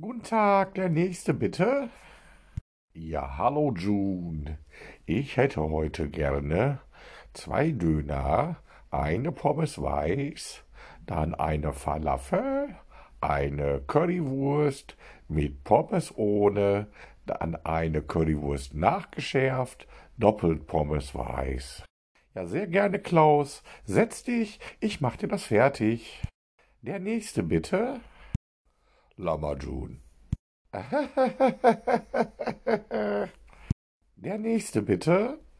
Guten Tag, der nächste bitte. Ja, hallo June. Ich hätte heute gerne zwei Döner, eine Pommes weiß, dann eine Falafel, eine Currywurst mit Pommes ohne, dann eine Currywurst nachgeschärft, doppelt Pommes weiß. Ja, sehr gerne, Klaus. Setz dich, ich mach dir das fertig. Der nächste bitte. Lama June. Der nächste bitte.